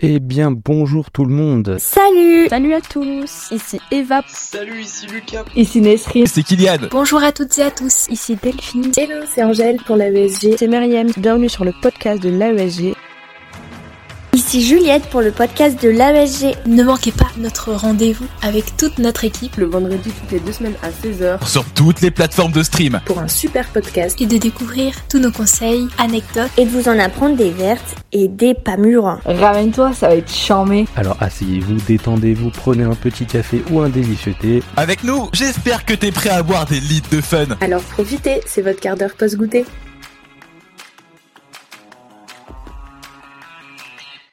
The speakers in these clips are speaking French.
Eh bien, bonjour tout le monde. Salut Salut à tous, ici Eva. Salut, ici Lucas. Ici Nesri. C'est Kylian. Bonjour à toutes et à tous, ici Delphine. Hello, c'est Angèle pour la ESG. C'est Myriam, bienvenue sur le podcast de l'AESG. Ici Juliette pour le podcast de l'AESG. Ne manquez pas notre rendez-vous avec toute notre équipe Le vendredi toutes les deux semaines à 16h. Sur toutes les plateformes de stream. Pour un super podcast. et de découvrir tous nos conseils, anecdotes. et de vous en apprendre des vertes et des pas mûres. Ramène-toi, ça va être charmé. Alors asseyez-vous, détendez-vous, prenez un petit café ou un délicieux thé. Avec nous, j'espère que t'es prêt à avoir des litres de fun. Alors profitez, c'est votre quart d'heure post-goûter.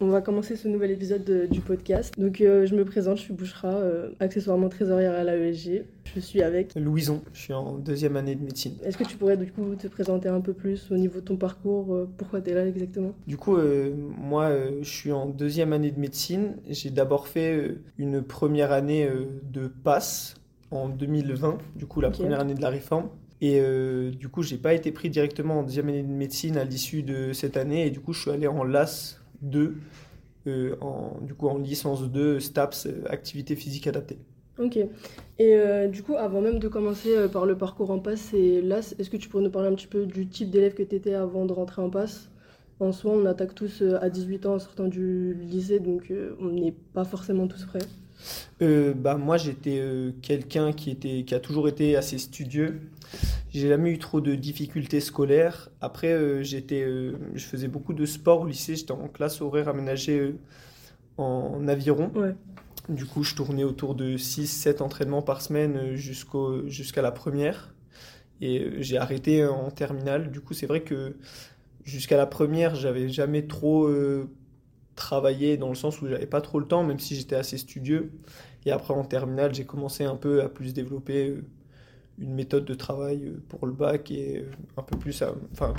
On va commencer ce nouvel épisode de- du podcast. Donc euh, je me présente, je suis Bouchra, euh, accessoirement trésorière à l'AESG. Je suis avec. Louison, je suis en deuxième année de médecine. Est-ce que tu pourrais du coup te présenter un peu plus au niveau de ton parcours euh, Pourquoi tu es là exactement? Du coup, moi, je suis en deuxième année de médecine. J'ai d'abord fait une première année de passe en 2020, du coup la première année de la réforme. Et euh, du coup, j'ai pas été pris directement en deuxième année de médecine à l'issue de cette année. Et du coup, je suis allé en LAS 2, euh, en, du coup en licence 2, STAPS, euh, activité physique adaptée. Ok. Et euh, du coup, avant même de commencer par le parcours en passe, et là, est-ce que tu pourrais nous parler un petit peu du type d'élève que tu étais avant de rentrer en passe? En soi, on attaque tous à 18 ans en sortant du lycée, donc on n'est pas forcément tous prêts. Euh, bah, moi, j'étais euh, quelqu'un qui, était, qui a toujours été assez studieux. J'ai jamais eu trop de difficultés scolaires. Après, euh, j'étais, euh, je faisais beaucoup de sport au lycée. J'étais en classe horaire aménagée en aviron. Ouais. Du coup, je tournais autour de 6-7 entraînements par semaine jusqu'au, jusqu'à la première. Et j'ai arrêté en terminale. Du coup, c'est vrai que jusqu'à la première, j'avais jamais trop euh, travaillé dans le sens où j'avais pas trop le temps, même si j'étais assez studieux. Et après, en terminale, j'ai commencé un peu à plus développer euh, une méthode de travail euh, pour le bac et euh, un peu plus à- enfin,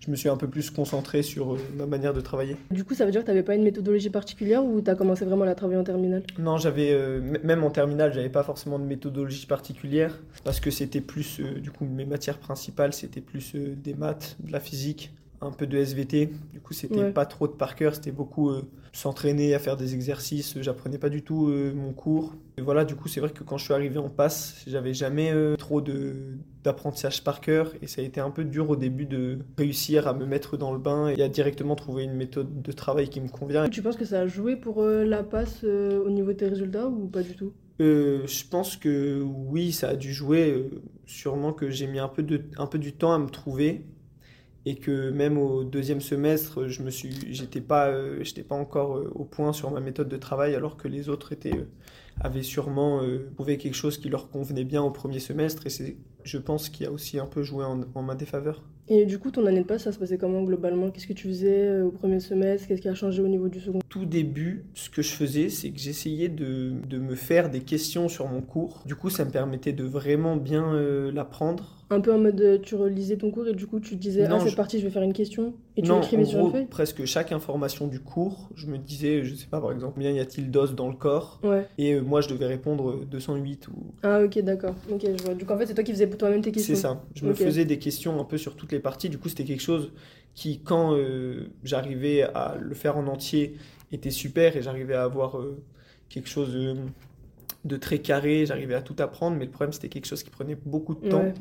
je me suis un peu plus concentré sur ma manière de travailler. Du coup, ça veut dire que tu n'avais pas une méthodologie particulière ou tu as commencé vraiment à la travailler en terminale? Non, j'avais euh, même en terminale, j'avais pas forcément de méthodologie particulière parce que c'était plus euh, du coup mes matières principales, c'était plus euh, des maths, de la physique, un peu de SVT. Du coup, c'était Ouais. pas trop de par cœur, c'était beaucoup euh, s'entraîner à faire des exercices, j'apprenais pas du tout euh, mon cours. Et voilà, du coup, c'est vrai que quand je suis arrivé en passe, j'avais jamais euh, trop de d'apprentissage par cœur et ça a été un peu dur au début de réussir à me mettre dans le bain et à directement trouver une méthode de travail qui me convient. Tu penses que ça a joué pour la passe au niveau de tes résultats ou pas du tout? Euh, je pense que oui, ça a dû jouer. euh, sûrement que j'ai mis un peu, de, un peu du temps à me trouver et que même au deuxième semestre, je me suis, j'étais pas, euh, j'étais pas encore euh, au point sur ma méthode de travail, alors que les autres euh, avaient sûrement trouvé quelque chose qui leur convenait bien au premier semestre. Et c'est, je pense, qui a aussi un peu joué en ma défaveur. Et du coup, ton année de passe, ça se passait comment globalement? Qu'est-ce que tu faisais euh, au premier semestre? Qu'est-ce qui a changé au niveau du second? Tout début, ce que je faisais, c'est que j'essayais de, de me faire des questions sur mon cours. Du coup, ça me permettait de vraiment bien euh, l'apprendre. Un peu en mode euh, tu relisais ton cours et du coup tu disais Non, ah cette je- partie je vais faire une question? Et tu non, l'écrivais en sur gros, une feuille presque chaque information du cours, je me disais, je sais pas, par exemple, combien y a-t-il d'os dans le corps Ouais. Et euh, moi, je devais répondre euh, 208 ou... Ah ok d'accord. Ok je vois. Coup en fait c'est toi qui faisais pour toi-même tes questions. C'est ça. Je me faisais des questions un peu sur toutes les parties. Du coup, c'était quelque chose qui, quand euh, j'arrivais à le faire en entier, était super et j'arrivais à avoir euh, quelque chose de très carré, j'arrivais à tout apprendre, mais le problème, c'était quelque chose qui prenait beaucoup de temps. Ouais.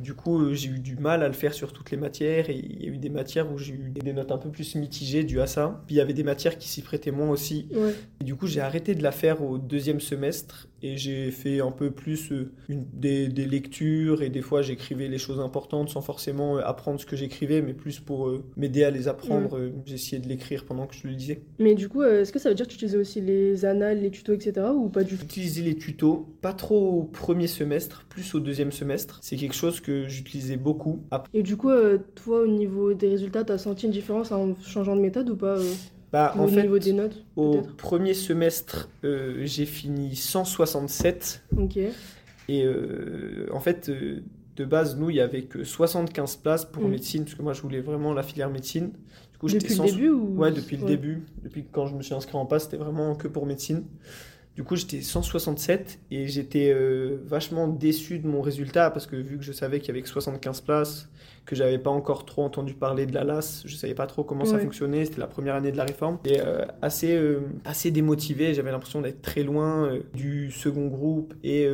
Du coup, euh, j'ai eu du mal à le faire sur toutes les matières et il y a eu des matières où j'ai eu des notes un peu plus mitigées dues à ça. Puis il y avait des matières qui s'y prêtaient moins aussi. Ouais. Et du coup, j'ai arrêté de la faire au deuxième semestre et j'ai fait un peu plus euh, une, des, des lectures et des fois j'écrivais les choses importantes sans forcément euh, apprendre ce que j'écrivais, mais plus pour euh, m'aider à les apprendre. Euh, J'essayais de l'écrire pendant que je le lisais. Mais du coup est-ce que ça veut dire que tu utilisais aussi les annales, les tutos etc ou pas du tout? J'utilisais les tutos, pas trop au premier semestre, plus au deuxième semestre. C'est quelque chose que j'utilisais beaucoup. Après, Et du coup toi au niveau des résultats t'as senti une différence en changeant de méthode ou pas bah, au en fait, niveau des notes au premier semestre, euh, j'ai fini 167 Ok. Et euh, en fait, euh, de base, nous, il y avait que 75 places pour Mm. médecine, parce que moi, je voulais vraiment la filière médecine. Du coup, j'étais Depuis le début ou Ouais, depuis le début. Depuis quand je me suis inscrit en passe, c'était vraiment que pour médecine. Du coup, j'étais 167 et j'étais euh, vachement déçu de mon résultat parce que vu que je savais qu'il y avait que 75 places, que j'avais pas encore trop entendu parler de la LAS, je savais pas trop comment ça fonctionnait, c'était la première année de la réforme. Et euh, assez, euh, assez démotivé, j'avais l'impression d'être très loin euh, du second groupe et,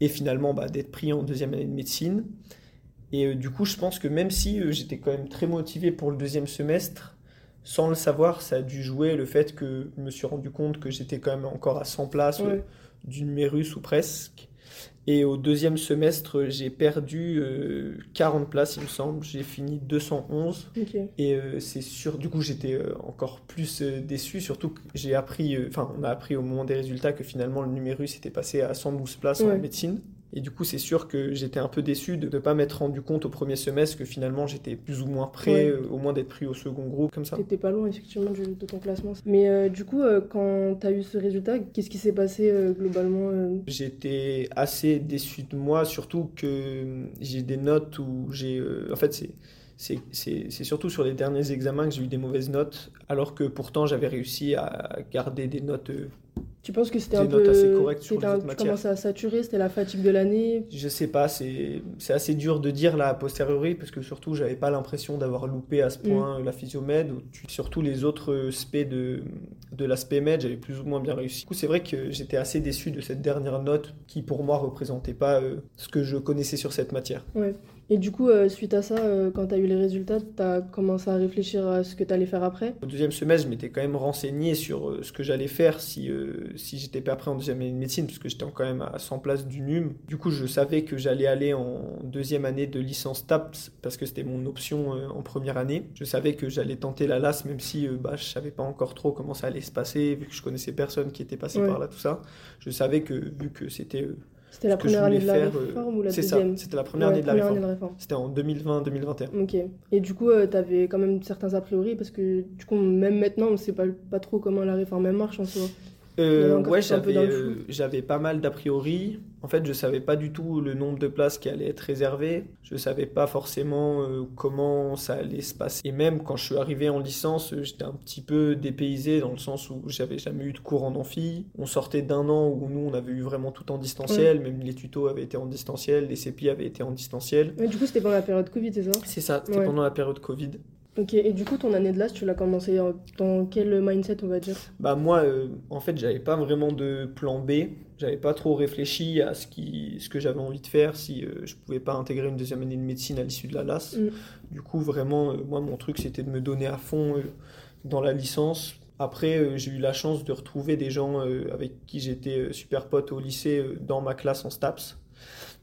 et finalement bah, d'être pris en deuxième année de médecine. Et du coup, je pense que même si j'étais quand même très motivé pour le deuxième semestre, sans le savoir, ça a dû jouer le fait que je me suis rendu compte que j'étais quand même encore à 100 places euh, Ouais. du numérus ou presque. Et au deuxième semestre, j'ai perdu euh, 40 places, il me semble. J'ai fini 211. Ok. Et euh, c'est sûr, du coup, j'étais euh, encore plus euh, déçu, surtout que j'ai appris, euh, enfin, on a appris au moment des résultats que finalement le numérus était passé à 112 places en médecine. Et du coup, c'est sûr que j'étais un peu déçu de ne pas m'être rendu compte au premier semestre que finalement j'étais plus ou moins prêt, Ouais. euh, au moins d'être pris au second groupe, comme ça. T'étais pas loin effectivement de ton classement. Mais euh, du coup, euh, quand t'as eu ce résultat, qu'est-ce qui s'est passé euh, globalement J'étais assez déçu de moi, surtout que euh, j'ai des notes où j'ai. en fait, c'est- c'est surtout sur les derniers examens que j'ai eu des mauvaises notes, alors que pourtant j'avais réussi à garder des notes. Euh, Tu penses que c'était un peu. assez correctes sur les un- tu commençais à saturer, c'était la fatigue de l'année? Je sais pas, c'est assez dur de dire là a posteriori, parce que surtout j'avais pas l'impression d'avoir loupé à ce Mm. point la physiomède, ou surtout les autres euh, spé de, de l'aspect med, j'avais plus ou moins bien réussi. Du coup, c'est vrai que j'étais assez déçu de cette dernière note qui pour moi représentait pas euh, ce que je connaissais sur cette matière. Ouais. Et du coup, euh, suite à ça, euh, quand t'as eu les résultats, t'as commencé à réfléchir à ce que t'allais faire après? Au deuxième semestre, je m'étais quand même renseigné sur euh, ce que j'allais faire si, si j'étais pas prêt en deuxième année de médecine, parce que j'étais quand même à 100 places du NUM. Du coup, je savais que j'allais aller en deuxième année de licence TAPS, parce que c'était mon option en première année. Je savais que j'allais tenter la LAS, même si bah, je savais pas encore trop comment ça allait se passer, vu que je connaissais personne qui était passé Ouais. par là, tout ça. Je savais que, vu que c'était... C'était la première année de la réforme ou la deuxième c'était la première année de la réforme. C'était en 2020-2021. Ok. Et du coup, euh, t'avais quand même certains a priori parce que du coup, même maintenant, on sait pas, pas trop comment la réforme marche en soi. Euh, ouais, j'avais euh, j'avais pas mal d'a priori. En fait, je savais pas du tout le nombre de places qui allaient être réservées. Je savais pas forcément euh, comment ça allait se passer. Et même quand je suis arrivé en licence, j'étais un petit peu dépaysé dans le sens où j'avais jamais eu de cours en amphi. On sortait d'un an où nous, on avait eu vraiment tout en distanciel. Même les tutos avaient été en distanciel, les CPI avaient été en distanciel. Mais du coup, c'était pendant la période Covid, c'est ça? C'est ça, c'était Ouais. pendant la période Covid. Ok. Et du coup, ton année de LAS, tu l'as commencé en- dans quel mindset, on va dire? Bah moi, euh, en fait, j'avais pas vraiment de plan B. J'avais pas trop réfléchi à ce, qui, ce que j'avais envie de faire si euh, je pouvais pas intégrer une deuxième année de médecine à l'issue de la LAS. Mm. Du coup, vraiment, euh, moi, mon truc, c'était de me donner à fond euh, dans la licence. Après, euh, j'ai eu la chance de retrouver des gens euh, avec qui j'étais euh, super pote au lycée euh, dans ma classe en STAPS.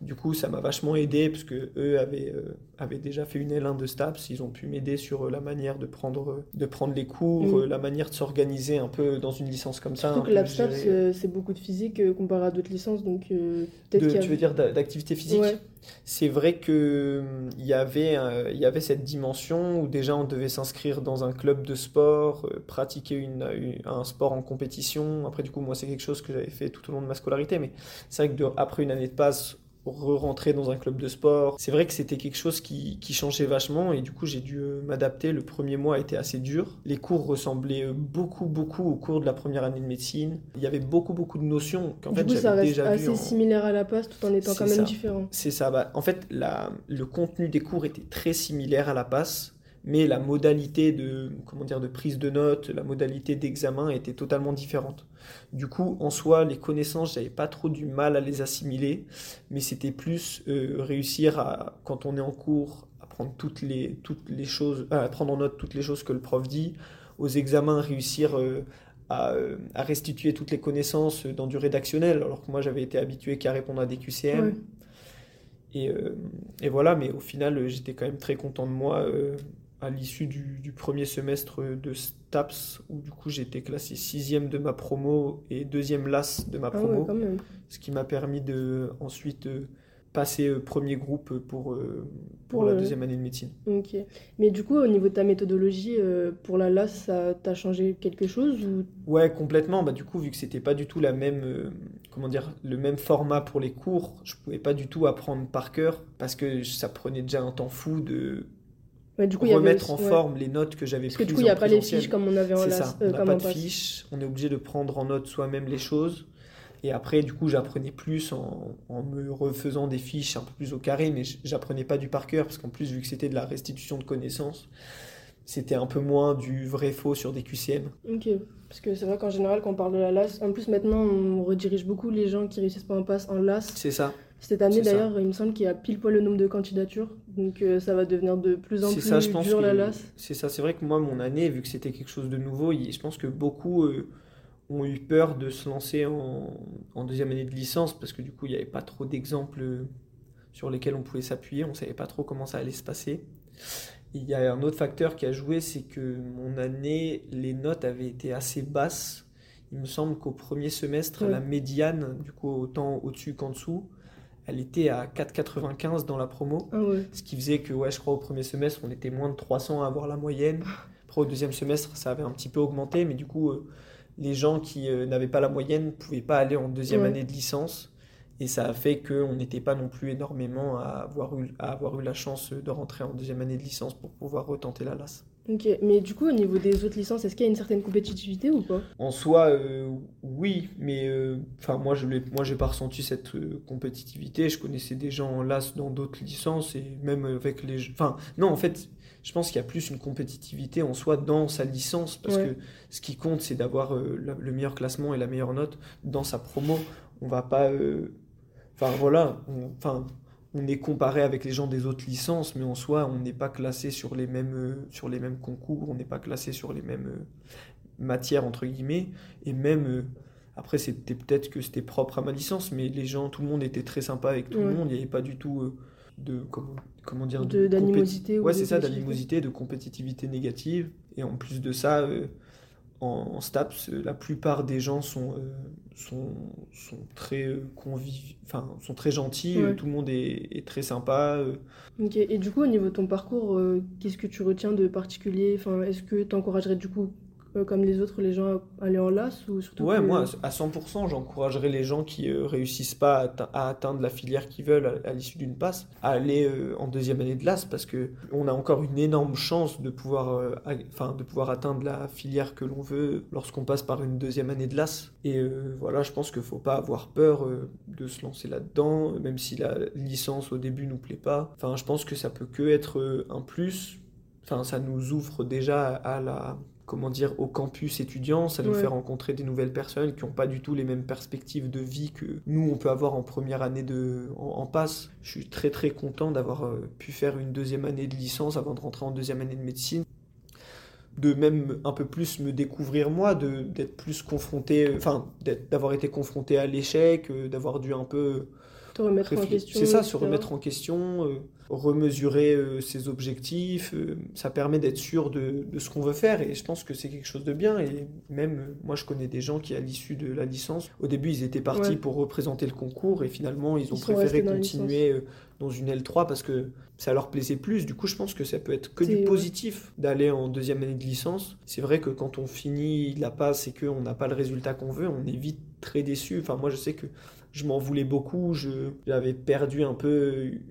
Du coup, ça m'a vachement aidé parce que eux avaient, euh, avaient déjà fait une L1 de STAPS. Ils ont pu m'aider sur euh, la manière de prendre, euh, de prendre les cours, Mm. la manière de s'organiser un peu dans une licence comme ça. Surtout que gérer. euh, c'est beaucoup de physique comparé à d'autres licences, donc peut-être De- qu'il y a... tu veux dire d'a- d'activité physique Ouais. C'est vrai que hum, y avait y avait cette dimension où déjà on devait s'inscrire dans un club de sport, pratiquer une, une- un sport en compétition. Après du coup moi c'est quelque chose que j'avais fait tout au long de ma scolarité, mais c'est vrai que de- après une année de passe re-rentrer dans un club de sport. C'est vrai que c'était quelque chose qui, qui changeait vachement et du coup j'ai dû euh, m'adapter. Le premier mois a été assez dur. Les cours ressemblaient beaucoup beaucoup aux cours de la première année de médecine. Il y avait beaucoup beaucoup de notions qu'en Du fait coup, ça j'avais reste déjà assez en... similaire à la passe tout en étant quand même ça. différent. C'est ça. Bah, en fait, la, le contenu des cours était très similaire à la passe, mais la modalité de, comment dire, de prise de notes, la modalité d'examen était totalement différente. Du coup, en soi, les connaissances, j'avais pas trop du mal à les assimiler, mais c'était plus euh, réussir à, quand on est en cours, à prendre toutes les, toutes les choses, à prendre en note toutes les choses que le prof dit, aux examens, réussir euh, à, euh, à restituer toutes les connaissances dans du rédactionnel, alors que moi j'avais été habitué qu'à répondre à des QCM. Et, euh, et voilà, mais au final, euh, j'étais quand même très content de moi euh, à l'issue du, du premier semestre de STAPS, où du coup j'étais classé sixième de ma promo et deuxième LAS de ma Ah ouais, promo, quand même. ce qui m'a permis de ensuite euh, passer euh, premier groupe pour, euh, pour, la deuxième année de médecine. Ok. Mais du coup, au niveau de ta méthodologie, pour la LAS, ça t'a changé quelque chose ou... Ouais, complètement. Bah, du coup, vu que c'était pas du tout la même, comment dire, le même format pour les cours, je pouvais pas du tout apprendre par cœur parce que ça prenait déjà un temps fou de Ouais, du coup, avait remettre en ouais. forme les notes que j'avais Parce prises que du coup, il n'y a pas les fiches comme on avait en ça, euh, on n'a pas de passe. fiches, on est obligé de prendre en note soi-même les choses. Et après, du coup, j'apprenais plus en, en me refaisant des fiches un peu plus au carré, mais j'apprenais pas du par cœur, parce qu'en plus, vu que c'était de la restitution de connaissances, c'était un peu moins du vrai-faux sur des QCM. Ok, parce que c'est vrai qu'en général, quand on parle de la LAS, en plus maintenant, on redirige beaucoup les gens qui réussissent pas en passe en LAS. C'est ça. Cette année d'ailleurs, il me semble qu'il y a pile poil le nombre de candidatures, donc euh, ça va devenir de plus en plus ça, je pense dur que la LAS. c'est ça. C'est vrai que moi, mon année, vu que c'était quelque chose de nouveau, je pense que beaucoup euh, ont eu peur de se lancer en, en deuxième année de licence parce que du coup, il n'y avait pas trop d'exemples euh, sur lesquels on pouvait s'appuyer. On savait pas trop comment ça allait se passer. Il y a un autre facteur qui a joué, c'est que mon année, les notes avaient été assez basses. Il me semble qu'au premier semestre, la médiane, du coup, autant au-dessus qu'en dessous, elle était à 4,95 dans la promo. Ah ouais. Ce qui faisait que, ouais, je crois, au premier semestre, on était moins de 300 à avoir la moyenne. Après, au deuxième semestre, ça avait un petit peu augmenté, mais du coup, euh, les gens qui euh, n'avaient pas la moyenne ne pouvaient pas aller en deuxième Ouais. année de licence. Et ça a fait qu'on n'était pas non plus énormément à avoir, eu, à avoir eu la chance de rentrer en deuxième année de licence pour pouvoir retenter la LAS. Ok, mais du coup, au niveau des autres licences, est-ce qu'il y a une certaine compétitivité ou pas? En soi, euh, oui, mais euh, enfin moi je j'ai pas ressenti cette euh, compétitivité. Je connaissais des gens en LAS dans d'autres licences et même avec les, enfin non en fait, je pense qu'il y a plus une compétitivité en soi dans sa licence parce Ouais. que ce qui compte c'est d'avoir euh, le meilleur classement et la meilleure note dans sa promo. On va pas, euh, enfin voilà, on- enfin on est comparé avec les gens des autres licences, mais en soi, on n'est pas classé sur les mêmes, euh, sur les mêmes concours, on n'est pas classé sur les mêmes euh, matières, entre guillemets, et même, euh, après, c'était peut-être que c'était propre à ma licence, mais les gens, tout le monde était très sympa avec tout le monde, il n'y avait pas du tout de, comment, comment dire, d'animosité Ouais, c'est ça, d'animosité, de compétitivité négative, et en plus de ça, euh, en, STAPS, euh, la plupart des gens sont, euh, sont, sont très euh, conviv... enfin, sont très gentils, Ouais. tout le monde est, est très sympa. euh. Ok, et du coup, au niveau de ton parcours, euh, qu'est-ce que tu retiens de particulier? Enfin, est-ce que tu encouragerais du coup, euh, comme les autres, les gens à aller en LAS ou surtout Ouais, que- moi, à 100%, j'encouragerais les gens qui euh, réussissent pas à, atte- à atteindre la filière qu'ils veulent à, à l'issue d'une passe, à aller euh, en deuxième année de LAS, parce que on a encore une énorme chance de pouvoir, euh, enfin, de pouvoir atteindre la filière que l'on veut lorsqu'on passe par une deuxième année de LAS. Et voilà, je pense qu'il faut pas avoir peur de se lancer là-dedans, même si la licence au début nous plaît pas. Enfin, je pense que ça peut que être un plus. Enfin, ça nous ouvre déjà à la comment dire, au campus étudiant, ça nous Ouais. fait rencontrer des nouvelles personnes qui n'ont pas du tout les mêmes perspectives de vie que nous, on peut avoir en première année de, en, en passe. Je suis très très content d'avoir euh, pu faire une deuxième année de licence avant de rentrer en deuxième année de médecine. De même un peu plus me découvrir moi, de d'être plus confronté, enfin, d'être- d'avoir été confronté à l'échec, euh, d'avoir dû un peu te remettre en question. C'est ça, se remettre en question, euh, remesurer euh, ses objectifs. euh, ça permet d'être sûr de, de ce qu'on veut faire et je pense que c'est quelque chose de bien. Et même, moi, je connais des gens qui, à l'issue de la licence, au début, ils étaient partis Ouais. pour représenter le concours et finalement, ils ont Ils préféré continuer dans une L3 parce que ça leur plaisait plus. Du coup, je pense que ça peut être que du ouais. positif d'aller en deuxième année de licence. C'est vrai que quand on finit la passe et qu'on n'a pas le résultat qu'on veut, on est vite très déçu. Enfin, moi, je sais que je m'en voulais beaucoup, je, j'avais perdu un peu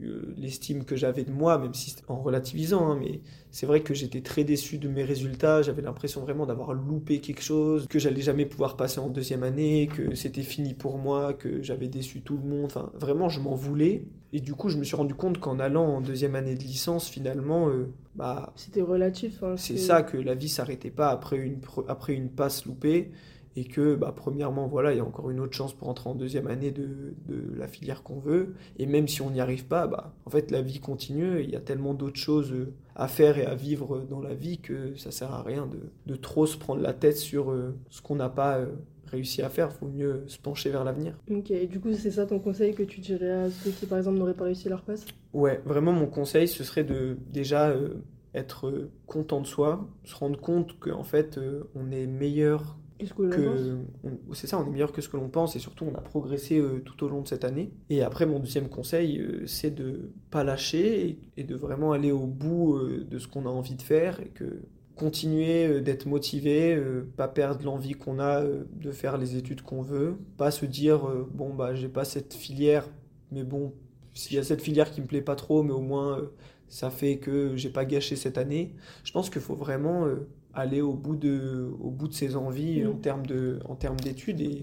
euh, l'estime que j'avais de moi, même si en relativisant, hein, mais c'est vrai que j'étais très déçu de mes résultats, j'avais l'impression vraiment d'avoir loupé quelque chose, que j'allais jamais pouvoir passer en deuxième année, que c'était fini pour moi, que j'avais déçu tout le monde, enfin vraiment je m'en voulais, et du coup je me suis rendu compte qu'en allant en deuxième année de licence, finalement, euh, bah C'était relatif. hein, c'est ça que la vie s'arrêtait pas après une, après une passe loupée et que bah, premièrement voilà il y a encore une autre chance pour entrer en deuxième année de, de la filière qu'on veut. Et même si on n'y arrive pas bah en fait la vie continue. Il y a tellement d'autres choses euh, à faire et à vivre dans la vie que ça sert à rien de, de trop se prendre la tête sur euh, ce qu'on n'a pas euh, réussi à faire. Faut mieux se pencher vers l'avenir. Ok, et du coup, c'est ça ton conseil que tu dirais à ceux qui, par exemple, n'auraient pas réussi leur passe? Ouais, vraiment mon conseil, ce serait de déjà euh, être content de soi, se rendre compte qu'en fait euh, on est meilleur Qu'est-ce que on- c'est ça, on est meilleur que ce que l'on pense et surtout on a progressé euh, tout au long de cette année. Et après mon deuxième conseil, euh, c'est de pas lâcher et, et de vraiment aller au bout euh, de ce qu'on a envie de faire et que continuer d'être motivé, pas perdre l'envie qu'on a de faire les études qu'on veut, pas se dire bon bah j'ai pas cette filière, mais bon s'il y a cette filière qui me plaît pas trop, mais au moins ça fait que j'ai pas gâché cette année. Je pense qu'il faut vraiment aller au bout de, au bout de ses envies Mm. en termes de, en termes d'études et,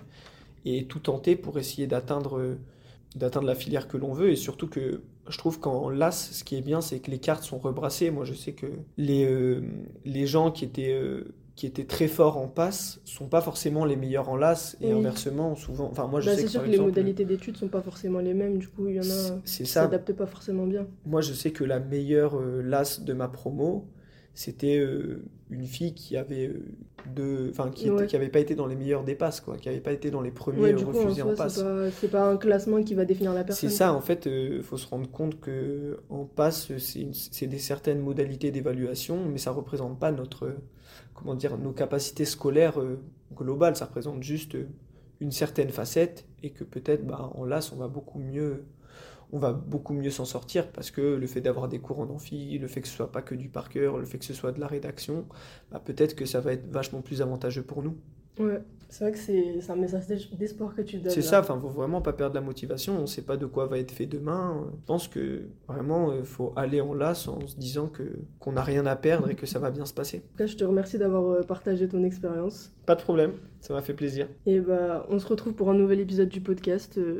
et tout tenter pour essayer d'atteindre, d'atteindre la filière que l'on veut. Et surtout que je trouve qu'en LAS, ce qui est bien, c'est que les cartes sont rebrassées. Moi, je sais que les, euh, les gens qui étaient, euh, qui étaient très forts en passe sont pas forcément les meilleurs en LAS et Oui. inversement, souvent. Enfin, moi, je Bah, sais c'est que sûr par que les modalités d'études sont pas forcément les mêmes, du coup, il y en a qui ça. s'adaptent pas forcément bien. Moi, je sais que la meilleure euh, LAS de ma promo, c'était euh, une fille qui avait euh, deux, enfin qui, Ouais. qui avait pas été dans les meilleurs des passes, quoi, qui avait pas été dans les premiers Ouais, du coup, en refusés en soi, passe. c'est pas, un classement qui va définir la personne. C'est ça, en fait, il faut se rendre compte que en passe, c'est des certaines modalités d'évaluation, mais ça représente pas notre, euh, comment dire, nos capacités scolaires euh, globales. Ça représente juste euh, une certaine facette et que peut-être, bah, en LAS, on va beaucoup mieux, on va beaucoup mieux s'en sortir parce que le fait d'avoir des cours en amphi, le fait que ce soit pas que du par cœur, le fait que ce soit de la rédaction, bah, peut-être que ça va être vachement plus avantageux pour nous. Ouais, c'est vrai que c'est un message d'es- d'espoir que tu donnes. C'est ça, enfin, faut vraiment pas perdre la motivation. On sait pas de quoi va être fait demain. Je pense que vraiment, il faut aller en lasse en se disant que qu'on n'a rien à perdre et que ça va bien se passer. En tout cas, je te remercie d'avoir euh, partagé ton expérience. Pas de problème, ça m'a fait plaisir. Et bah, on se retrouve pour un nouvel épisode du podcast. Euh,